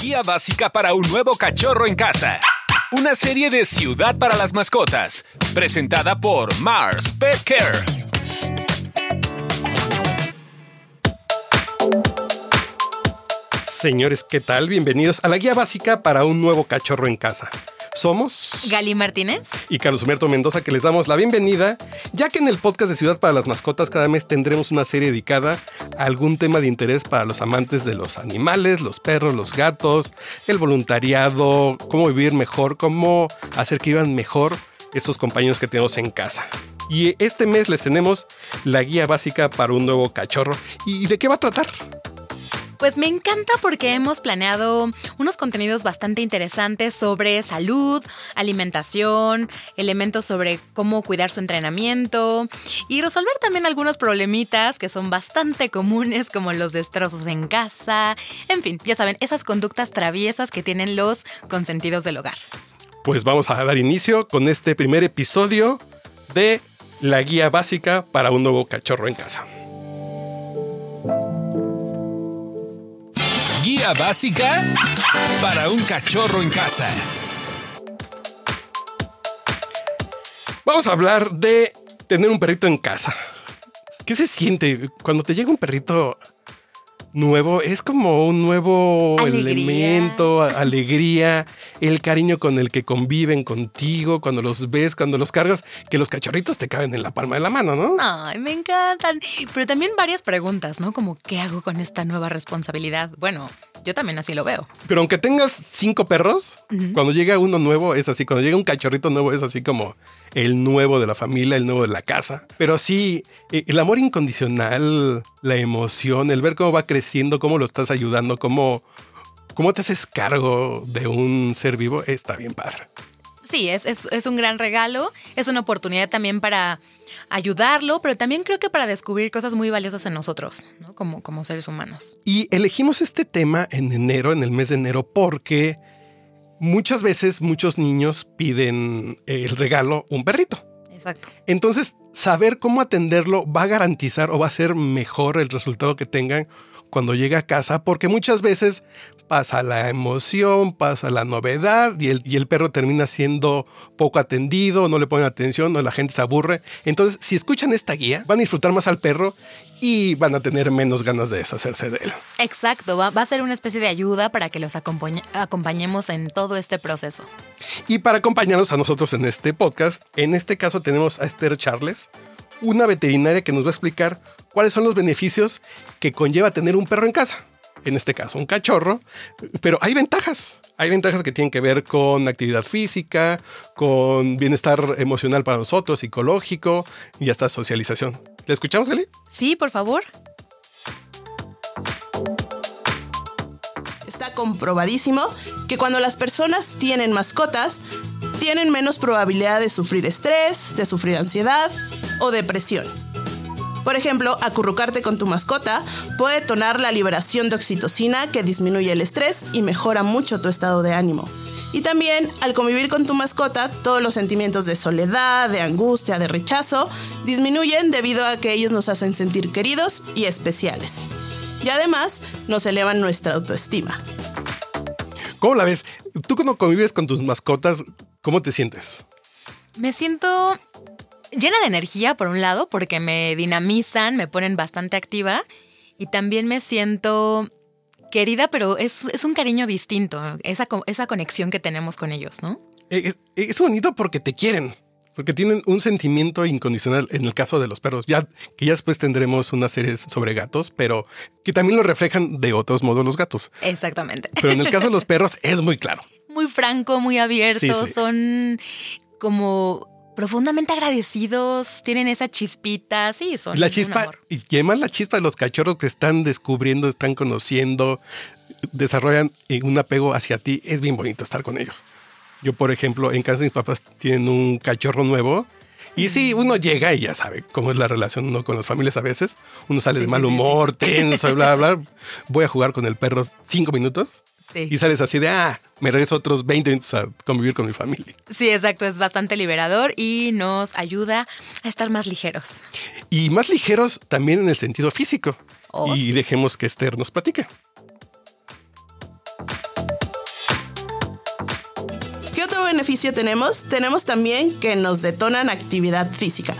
Guía básica para un nuevo cachorro en casa. Una serie de Ciudad para las Mascotas, presentada por Mars Pet Care. Señores, ¿qué tal? Bienvenidos a la guía básica para un nuevo cachorro en casa. Somos Gali Martínez y Carlos Humberto Mendoza que les damos la bienvenida, ya que en el podcast de Ciudad para las Mascotas cada mes tendremos una serie dedicada a algún tema de interés para los amantes de los animales, los perros, los gatos, el voluntariado, cómo vivir mejor, cómo hacer que vivan mejor estos compañeros que tenemos en casa. Y este mes les tenemos la guía básica para un nuevo cachorro. ¿Y de qué va a tratar? Pues me encanta porque hemos planeado unos contenidos bastante interesantes sobre salud, alimentación, elementos sobre cómo cuidar su entrenamiento y resolver también algunos problemitas que son bastante comunes como los destrozos en casa, en fin, ya saben, esas conductas traviesas que tienen los consentidos del hogar. Pues vamos a dar inicio con este primer episodio de la guía básica para un nuevo cachorro en casa. Básica para un cachorro en casa. Vamos a hablar de tener un perrito en casa. ¿Qué se siente cuando te llega un perrito nuevo? Es como un nuevo Alegría. elemento, alegría, el cariño con el que conviven contigo, cuando los ves, cuando los cargas, que los cachorritos te caben en la palma de la mano, ¿no? Ay, me encantan. Pero también varias preguntas, ¿no? Como, ¿qué hago con esta nueva responsabilidad? Bueno, yo también así lo veo. Pero aunque tengas cinco perros, cuando llega uno nuevo es así, cuando llega un cachorrito nuevo es así como el nuevo de la familia, el nuevo de la casa. Pero sí, eh, el amor incondicional, la emoción, el ver cómo va creciendo, cómo lo estás ayudando, cómo, cómo te haces cargo de un ser vivo, está bien padre. Sí, es, es, es un gran regalo, es una oportunidad también para ayudarlo, pero también creo que para descubrir cosas muy valiosas en nosotros, ¿no? Como, como seres humanos. Y elegimos este tema en enero, en el mes de enero, porque muchas veces muchos niños piden el regalo un perrito. Exacto. Entonces, saber cómo atenderlo va a garantizar o va a ser mejor el resultado que tengan cuando llega a casa, porque muchas veces pasa la emoción, pasa la novedad y el, y el perro termina siendo poco atendido, no le ponen atención, o la gente se aburre. Entonces, si escuchan esta guía, van a disfrutar más al perro y van a tener menos ganas de deshacerse de él. Exacto, va, va a ser una especie de ayuda para que los acompañe- acompañemos en todo este proceso. Y para acompañarnos a nosotros en este podcast, en este caso tenemos a Esther Charles, una veterinaria que nos va a explicar cuáles son los beneficios que conlleva tener un perro en casa. En este caso, un cachorro, pero hay ventajas. Hay ventajas que tienen que ver con actividad física, con bienestar emocional para nosotros, psicológico y hasta socialización. ¿Le escuchamos, Gali? Sí, por favor. Está comprobadísimo que cuando las personas tienen mascotas, tienen menos probabilidad de sufrir estrés, de sufrir ansiedad o depresión. Por ejemplo, acurrucarte con tu mascota puede detonar la liberación de oxitocina que disminuye el estrés y mejora mucho tu estado de ánimo. Y también, al convivir con tu mascota, todos los sentimientos de soledad, de angustia, de rechazo, disminuyen debido a que ellos nos hacen sentir queridos y especiales. Y además, nos elevan nuestra autoestima. ¿Cómo la ves? Tú cuando convives con tus mascotas, ¿cómo te sientes? Me siento llena de energía, por un lado, porque me dinamizan, me ponen bastante activa. Y también me siento querida, pero es, es un cariño distinto, esa, esa conexión que tenemos con ellos, ¿no? Eh, Es, es bonito porque te quieren, porque tienen un sentimiento incondicional en el caso de los perros. Ya que ya después tendremos una serie sobre gatos, pero que también lo reflejan de otros modos los gatos. Exactamente. Pero en el caso de los perros es muy claro. Muy franco, muy abierto, Sí, sí. son como profundamente agradecidos, tienen esa chispita, sí, son La un chispa, amor. y además la chispa de los cachorros que están descubriendo, están conociendo, desarrollan un apego hacia ti, es bien bonito estar con ellos. Yo, por ejemplo, en casa de mis papás tienen un cachorro nuevo. Y sí, uno llega y ya sabe cómo es la relación uno con las familias a veces. Uno sale Sí, de sí, mal sí, humor, tenso, bla, bla. Voy a jugar con el perro cinco minutos y sales así de, ah, me regreso otros 20 minutos a convivir con mi familia. Sí, exacto, es bastante liberador y nos ayuda a estar más ligeros. Y más ligeros también en el sentido físico. Oh, y dejemos que Esther nos platique. ¿Qué otro beneficio tenemos? Tenemos también que nos detonan actividad física.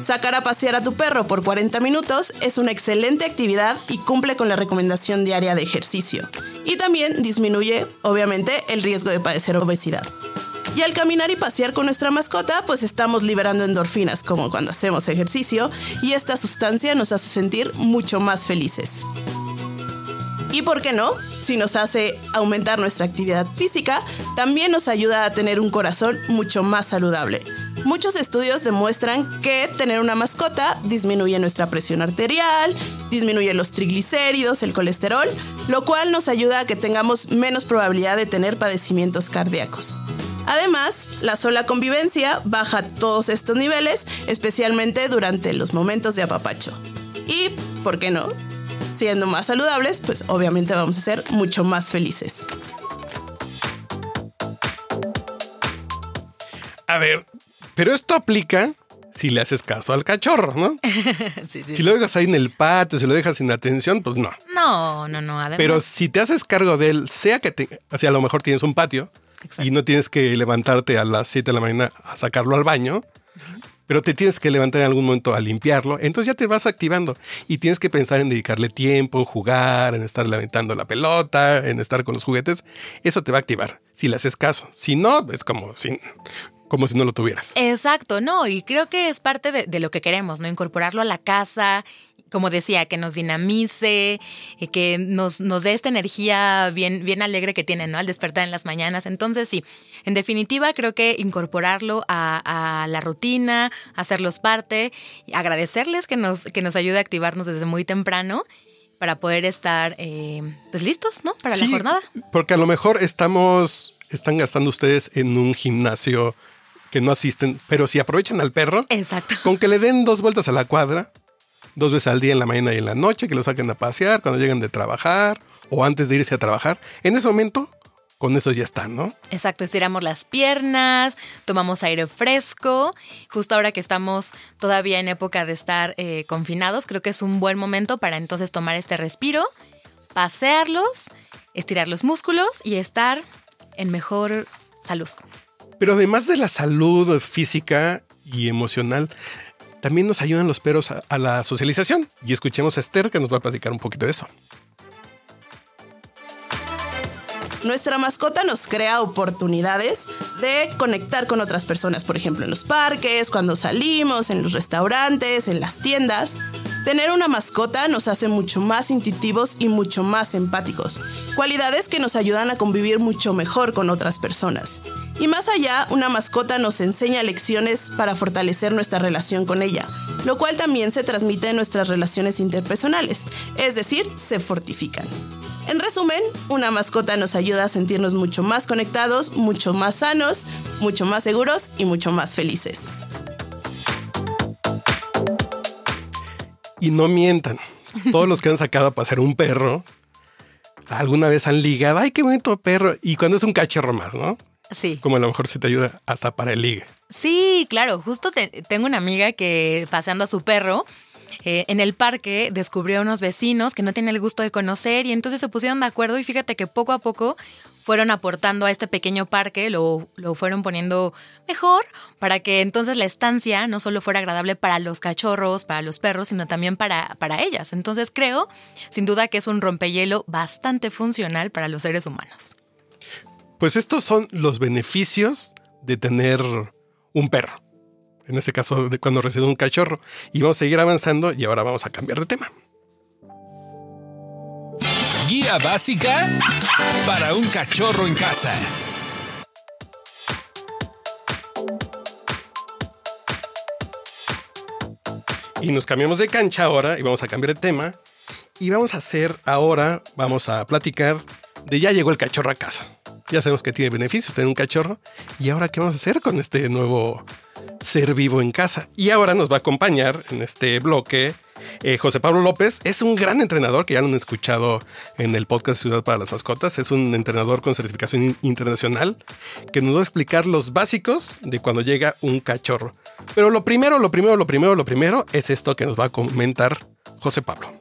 Sacar a pasear a tu perro por 40 minutos es una excelente actividad y cumple con la recomendación diaria de ejercicio. Y también disminuye, obviamente, el riesgo de padecer obesidad. Y al caminar y pasear con nuestra mascota, pues estamos liberando endorfinas como cuando hacemos ejercicio y esta sustancia nos hace sentir mucho más felices. Y por qué no, si nos hace aumentar nuestra actividad física, también nos ayuda a tener un corazón mucho más saludable. Muchos estudios demuestran que tener una mascota disminuye nuestra presión arterial, disminuye los triglicéridos, el colesterol, lo cual nos ayuda a que tengamos menos probabilidad de tener padecimientos cardíacos. Además, la sola convivencia baja todos estos niveles, especialmente durante los momentos de apapacho. Y, ¿por qué no? Siendo más saludables, pues obviamente vamos a ser mucho más felices. A ver, pero esto aplica si le haces caso al cachorro, ¿no? Sí, sí. Si lo dejas ahí en el patio, si lo dejas sin atención, pues no. No, no, no. Además, Pero si te haces cargo de él, sea que te, o sea, a lo mejor tienes un patio Exacto. y no tienes que levantarte a las 7 de la mañana a sacarlo al baño, pero te tienes que levantar en algún momento a limpiarlo, entonces ya te vas activando y tienes que pensar en dedicarle tiempo, en jugar, en estar levantando la pelota, en estar con los juguetes. Eso te va a activar si le haces caso. Si no, es como si, como si no lo tuvieras. Exacto, no, y creo que es parte de, de lo que queremos, ¿no? Incorporarlo a la casa, como decía, que nos dinamice, eh, que nos, nos dé esta energía bien, bien alegre que tiene, ¿no? Al despertar en las mañanas. Entonces, sí, en definitiva, creo que incorporarlo a, a la rutina, hacerlos parte, y agradecerles que nos, que nos ayude a activarnos desde muy temprano para poder estar, eh, pues, listos, ¿no? Para la jornada. Porque a lo mejor estamos, están gastando ustedes en un gimnasio que no asisten, pero si aprovechan al perro, Exacto. con que le den dos vueltas a la cuadra, dos veces al día en la mañana y en la noche, que lo saquen a pasear cuando llegan de trabajar o antes de irse a trabajar, en ese momento, con eso ya están, ¿no? Exacto, estiramos las piernas, tomamos aire fresco. Justo ahora que estamos todavía en época de estar eh, confinados, creo que es un buen momento para entonces tomar este respiro, pasearlos, estirar los músculos y estar en mejor salud. Pero además de la salud física y emocional, también nos ayudan los perros a, a la socialización. Y escuchemos a Esther que nos va a platicar un poquito de eso. Nuestra mascota nos crea oportunidades de conectar con otras personas, por ejemplo, en los parques, cuando salimos, en los restaurantes, en las tiendas. Tener una mascota nos hace mucho más intuitivos y mucho más empáticos, cualidades que nos ayudan a convivir mucho mejor con otras personas. Y más allá, una mascota nos enseña lecciones para fortalecer nuestra relación con ella, lo cual también se transmite en nuestras relaciones interpersonales, es decir, se fortifican. En resumen, una mascota nos ayuda a sentirnos mucho más conectados, mucho más sanos, mucho más seguros y mucho más felices. Y no mientan. Todos los que han sacado a pasear un perro, alguna vez han ligado, ay, qué bonito perro. Y cuando es un cachorro más, ¿no? Sí. Como a lo mejor se te ayuda hasta para el ligue. Sí, claro. Justo te- tengo una amiga que paseando a su perro eh, en el parque descubrió a unos vecinos que no tienen el gusto de conocer y entonces se pusieron de acuerdo y fíjate que poco a poco fueron aportando a este pequeño parque, lo, lo fueron poniendo mejor para que entonces la estancia no solo fuera agradable para los cachorros, para los perros, sino también para, para ellas. Entonces creo, sin duda, que es un rompehielo bastante funcional para los seres humanos. Pues estos son los beneficios de tener un perro. En este caso, de cuando recibe un cachorro. Y vamos a seguir avanzando y ahora vamos a cambiar de tema. Guía básica para un cachorro en casa. Y nos cambiamos de cancha ahora y vamos a cambiar de tema. Y vamos a hacer ahora, vamos a platicar de ya llegó el cachorro a casa. Ya sabemos que tiene beneficios tener un cachorro. Y ahora, ¿qué vamos a hacer con este nuevo ser vivo en casa? Y ahora nos va a acompañar en este bloque eh, José Pablo López. Es un gran entrenador que ya lo han escuchado en el podcast Ciudad para las Mascotas. Es un entrenador con certificación in- internacional que nos va a explicar los básicos de cuando llega un cachorro. Pero lo primero, lo primero, lo primero, lo primero es esto que nos va a comentar José Pablo.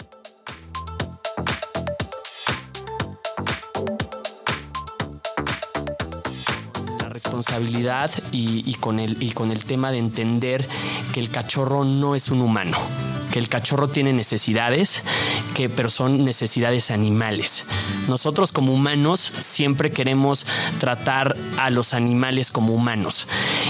La responsabilidad y con el tema de entender que el cachorro no es un humano que el cachorro tiene necesidades, que, pero son necesidades animales. Nosotros como humanos siempre queremos tratar a los animales como humanos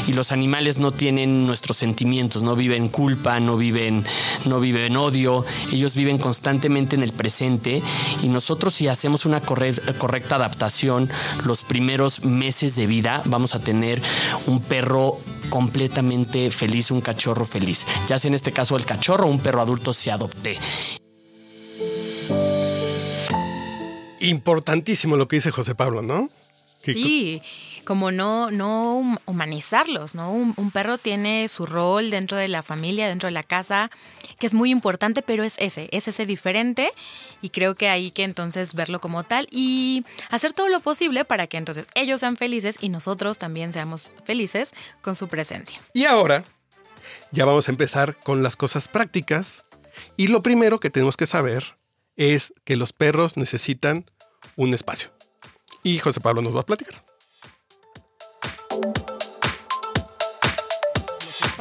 y los animales no tienen nuestros sentimientos, no viven culpa, no viven, no viven odio, ellos viven constantemente en el presente y nosotros si hacemos una correcta adaptación los primeros meses de vida vamos a tener un perro completamente feliz, un cachorro feliz. Ya sea en este caso el cachorro o un perro adulto se adopte. Importantísimo lo que dice José Pablo, ¿no? Sí, como no, no humanizarlos, ¿no? Un, perro tiene su rol dentro de la familia, dentro de la casa, que es muy importante, pero es ese, es ese diferente y creo que hay que entonces verlo como tal y hacer todo lo posible para que entonces ellos sean felices y nosotros también seamos felices con su presencia. Y ahora ya vamos a empezar con las cosas prácticas y lo primero que tenemos que saber es que los perros necesitan un espacio. Y José Pablo nos va a platicar.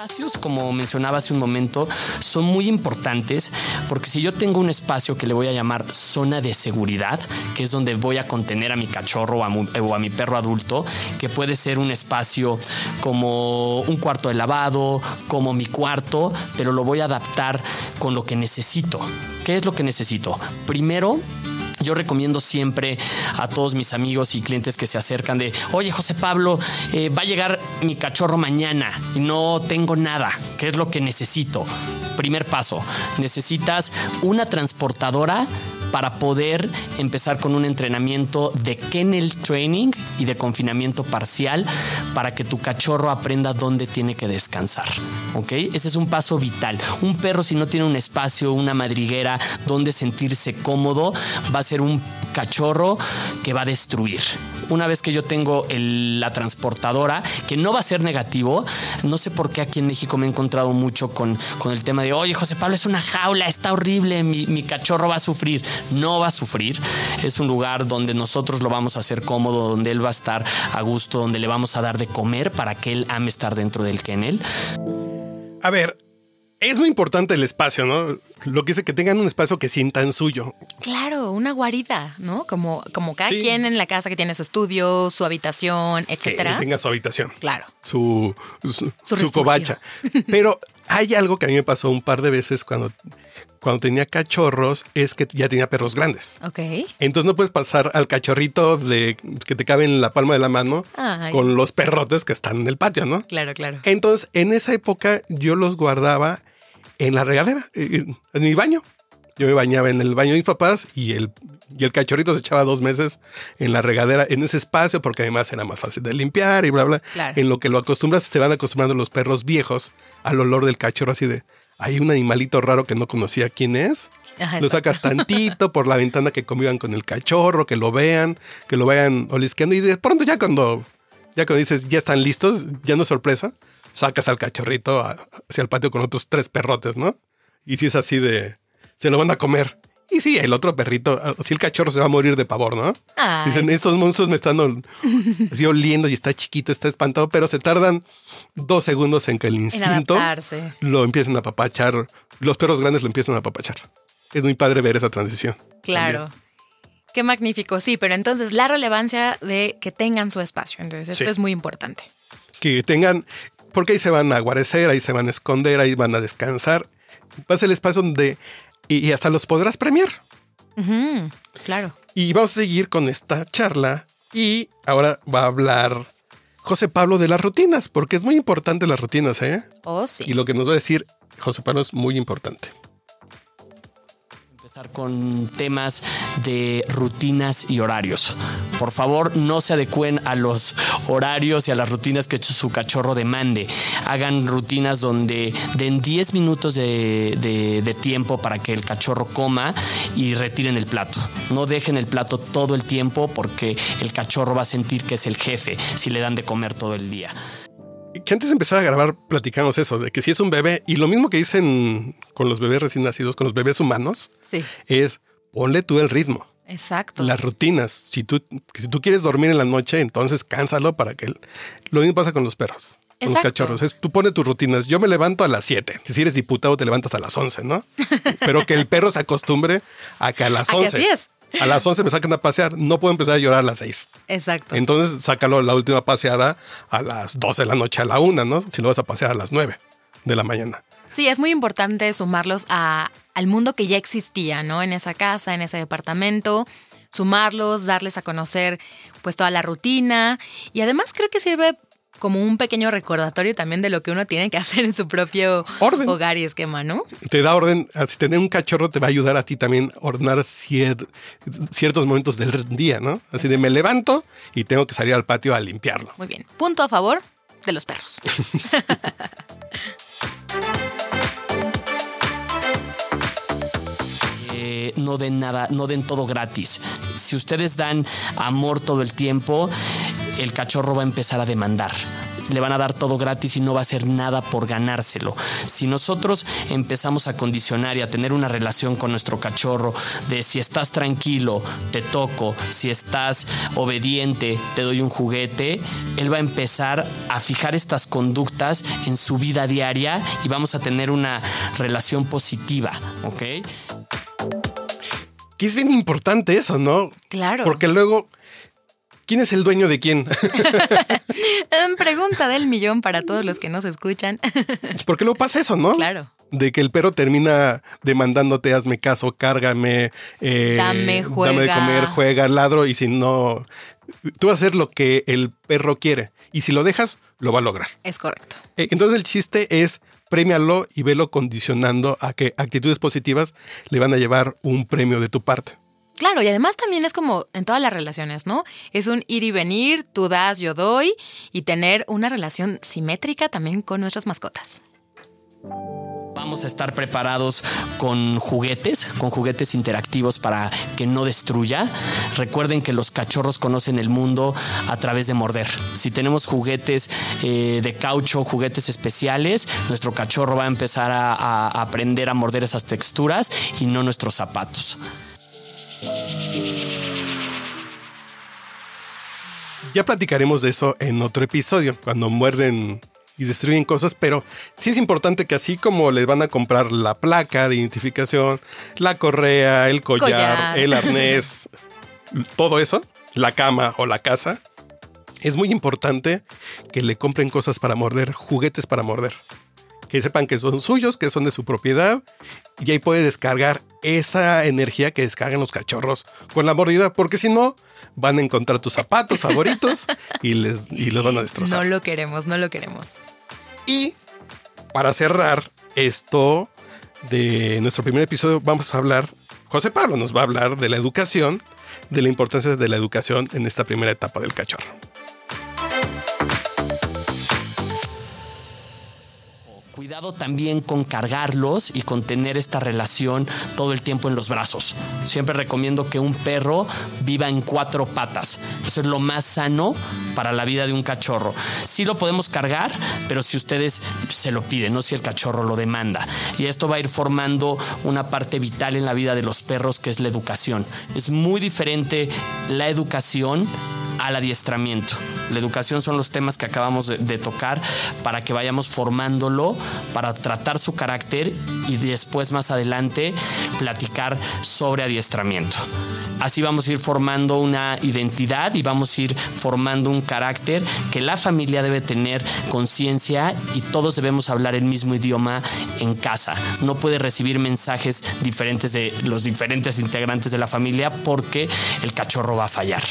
Espacios, como mencionaba hace un momento, son muy importantes porque si yo tengo un espacio que le voy a llamar zona de seguridad, que es donde voy a contener a mi cachorro o a, mi, perro adulto, que puede ser un espacio como un cuarto de lavado, como mi cuarto, pero lo voy a adaptar con lo que necesito. ¿Qué es lo que necesito? Primero, yo recomiendo siempre a todos mis amigos y clientes que se acercan de, oye José Pablo, eh, va a llegar mi cachorro mañana y no tengo nada. ¿Qué es lo que necesito? Primer paso, necesitas una transportadora para poder empezar con un entrenamiento de kennel training y de confinamiento parcial para que tu cachorro aprenda dónde tiene que descansar. ¿Ok? Ese es un paso vital. Un perro si no tiene un espacio, una madriguera donde sentirse cómodo, va a ser un cachorro que va a destruir una vez que yo tengo la transportadora, que no va a ser negativo, no sé por qué aquí en México me he encontrado mucho con, con el tema de, oye, José Pablo, es una jaula, está horrible, mi, mi cachorro va a sufrir. No va a sufrir. Es un lugar donde nosotros lo vamos a hacer cómodo, donde él va a estar a gusto, donde le vamos a dar de comer para que él ame estar dentro del kennel. A ver, es muy importante el espacio, ¿no? Lo que dice que tengan un espacio que sientan suyo. Claro, una guarida, ¿no? Como, como cada quien en la casa que tiene su estudio, su habitación, etcétera. Que tenga su habitación. Claro. Su, su, su covacha. Pero hay algo que a mí me pasó un par de veces cuando cuando tenía cachorros es que ya tenía perros grandes. Ok. Entonces no puedes pasar al cachorrito de que te cabe en la palma de la mano con los perrotes que están en el patio, ¿no? Claro, claro. Entonces, en esa época yo los guardaba en la regadera, eh, en mi baño. Yo me bañaba en el baño de mis papás y el, y el cachorrito se echaba dos meses en la regadera, en ese espacio, porque además era más fácil de limpiar y bla, bla. En lo que lo acostumbras, se van acostumbrando los perros viejos al olor del cachorro, así de hay un animalito raro que no conocía quién es. lo sacas tantito por la ventana que convivan con el cachorro, que lo vean, que lo vayan olisqueando y de pronto ya cuando, ya cuando dices ya están listos, ya no es sorpresa, sacas al cachorrito hacia el patio con otros tres perrotes, ¿no? Y si es así de, se lo van a comer. Y sí, el otro perrito, si el cachorro se va a morir de pavor, ¿no? Dicen, esos monstruos me están así oliendo y está chiquito, está espantado, pero se tardan dos segundos en que el instinto lo empiecen a apapachar. Los perros grandes lo empiezan a apapachar. Es muy padre ver esa transición. Claro. Qué magnífico, sí, pero entonces la relevancia de que tengan su espacio. Entonces, esto es muy importante. Que tengan, porque ahí se van a guarecer, ahí se van a esconder, ahí van a descansar. Va a ser el espacio donde, y, hasta los podrás premiar. claro. Y vamos a seguir con esta charla y ahora va a hablar José Pablo de las rutinas, porque es muy importante las rutinas, ¿eh? Oh, sí. Y lo que nos va a decir José Pablo es muy importante con temas de rutinas y horarios. Por favor, no se adecuen a los horarios y a las rutinas que su cachorro demande. Hagan rutinas donde den 10 minutos de, de tiempo para que el cachorro coma y retiren el plato. No dejen el plato todo el tiempo porque el cachorro va a sentir que es el jefe si le dan de comer todo el día que antes de empezar a grabar platicamos eso, de que si es un bebé, y lo mismo que dicen con los bebés recién nacidos, con los bebés humanos, sí. es ponle tú el ritmo. Exacto. Las rutinas. Si tú, si tú quieres dormir en la noche, entonces cánsalo para que... Lo mismo pasa con los perros. Con los cachorros. Es, tú pones tus rutinas. Yo me levanto a las 7. Si eres diputado, te levantas a las 11, ¿no? Pero que el perro se acostumbre a que a las A que 11. así es. A las 11 me sacan a pasear. No puedo empezar a llorar a las 6. Exacto. Entonces, sácalo la última paseada a las 12 de la noche a la 1, ¿no? Si lo vas a pasear a las 9 de la mañana. Sí, es muy importante sumarlos a, al mundo que ya existía, ¿no? En esa casa, en ese departamento, sumarlos, darles a conocer pues toda la rutina y además creo que sirve como un pequeño recordatorio también de lo que uno tiene que hacer en su propio Orden. hogar y esquema, ¿no? Te da orden, así tener un cachorro te va a ayudar a ti también a ordenar cier- ciertos momentos del día, ¿no? Así de me levanto y tengo que salir al patio a limpiarlo. Muy bien. Punto a favor de los perros. Eh, no den nada, no den todo gratis. Si ustedes dan amor todo el tiempo, el cachorro va a empezar a demandar. Le van a dar todo gratis y no va a hacer nada por ganárselo. Si nosotros empezamos a condicionar y a tener una relación con nuestro cachorro de si estás tranquilo, te toco, si estás obediente, te doy un juguete, él va a empezar a fijar estas conductas en su vida diaria y vamos a tener una relación positiva, ¿ok? Que es bien importante eso, ¿no? Claro. Porque luego, ¿quién es el dueño de quién? Em, Pregunta del millón para todos los que nos escuchan. Porque luego pasa eso, ¿no? claro. De que el perro termina demandándote, hazme caso, cárgame, eh, Dame, dame de juega. comer, juega, ladro, y si no, tú vas a hacer lo que el perro quiere. Y si lo dejas, lo va a lograr. Es correcto. Eh, Entonces el chiste es premialo y velo condicionando a que actitudes positivas le van a llevar un premio de tu parte. Claro, y además también es como en todas las relaciones, ¿no? Es un ir y venir, tú das, yo doy, y tener una relación simétrica también con nuestras mascotas. Vamos a estar preparados con juguetes, con juguetes interactivos para que no destruya. Recuerden que los cachorros conocen el mundo a través de morder. Si tenemos juguetes eh, de caucho, juguetes especiales, nuestro cachorro va a empezar a, a aprender a morder esas texturas y no nuestros zapatos. Ya platicaremos de eso en otro episodio, cuando muerden y destruyen cosas, pero sí es importante que así como les van a comprar la placa de identificación, la correa, el collar, Collar. el arnés, todo eso, la cama o la casa, es muy importante que le compren cosas para morder, juguetes para morder. Que sepan que son suyos, que son de su propiedad, y ahí puede descargar esa energía que descargan los cachorros con la mordida, porque si no, van a encontrar tus zapatos favoritos y, les, y los van a destrozar. No lo queremos, no lo queremos. Y para cerrar esto de nuestro primer episodio, vamos a hablar, José Pablo nos va a hablar de la educación, de la importancia de la educación en esta primera etapa del cachorro. Cuidado también con cargarlos y con tener esta relación todo el tiempo en los brazos. Siempre recomiendo que un perro viva en cuatro patas. Eso es lo más sano para la vida de un cachorro. Sí lo podemos cargar, pero si ustedes se lo piden, no si el cachorro lo demanda. Y esto va a ir formando una parte vital en la vida de los perros, que es la educación. Es muy diferente la educación al adiestramiento. La educación son los temas que acabamos de, tocar para que vayamos formándolo, para tratar su carácter y después más adelante platicar sobre adiestramiento. Así vamos a ir formando una identidad y vamos a ir formando un carácter que la familia debe tener conciencia y todos debemos hablar el mismo idioma en casa. No puede recibir mensajes diferentes de los diferentes integrantes de la familia porque el cachorro va a fallar.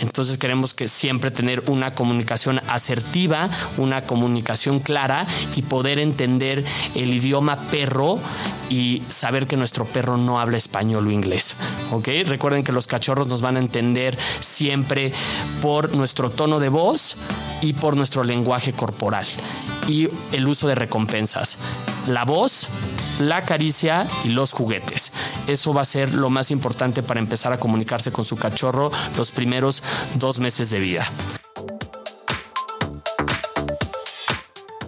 Entonces queremos que siempre tener una comunicación asertiva, una comunicación clara y poder entender el idioma perro y saber que nuestro perro no habla español o inglés. Recuerden que los cachorros nos van a entender siempre por nuestro tono de voz y por nuestro lenguaje corporal y el uso de recompensas. La voz, la caricia y los juguetes. Eso va a ser lo más importante para empezar a comunicarse con su cachorro los primeros dos meses de vida.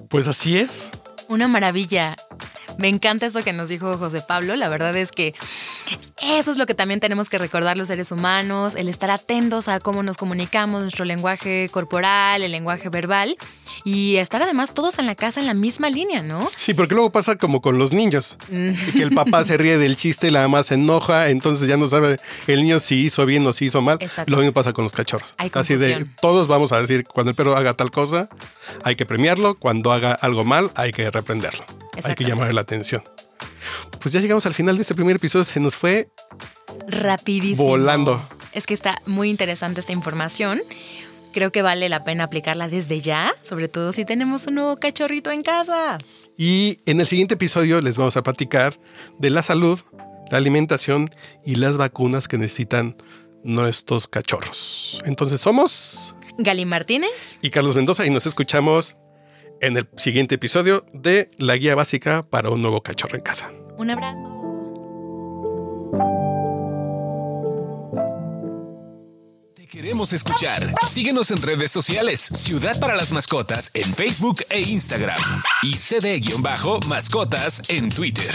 Pues así es. Una maravilla. Me encanta eso que nos dijo José Pablo. La verdad es que Eso es lo que también tenemos que recordar los seres humanos, el estar atentos a cómo nos comunicamos, nuestro lenguaje corporal, el lenguaje verbal y estar además todos en la casa en la misma línea, ¿no? Sí, porque luego pasa como con los niños, Mm. que el papá se ríe del chiste y la mamá se enoja, entonces ya no sabe el niño si hizo bien o si hizo mal. Exacto. Lo mismo pasa con los cachorros. Hay Así de, todos vamos a decir, cuando el perro haga tal cosa, hay que premiarlo, cuando haga algo mal, hay que reprenderlo. Hay que llamarle la atención. Pues ya llegamos al final de este primer episodio, se nos fue Rapidísimo. Volando. Es que está muy interesante esta información. Creo que vale la pena aplicarla desde ya, sobre todo si tenemos un nuevo cachorrito en casa. Y en el siguiente episodio les vamos a platicar de la salud, la alimentación y las vacunas que necesitan nuestros cachorros. Entonces somos Gali Martínez, y Carlos Mendoza y nos escuchamos en el siguiente episodio de La Guía Básica para un nuevo cachorro en casa. un abrazo. Te queremos escuchar. Síguenos en redes sociales. Ciudad para las Mascotas en Facebook e Instagram. Y CD-mascotas en Twitter.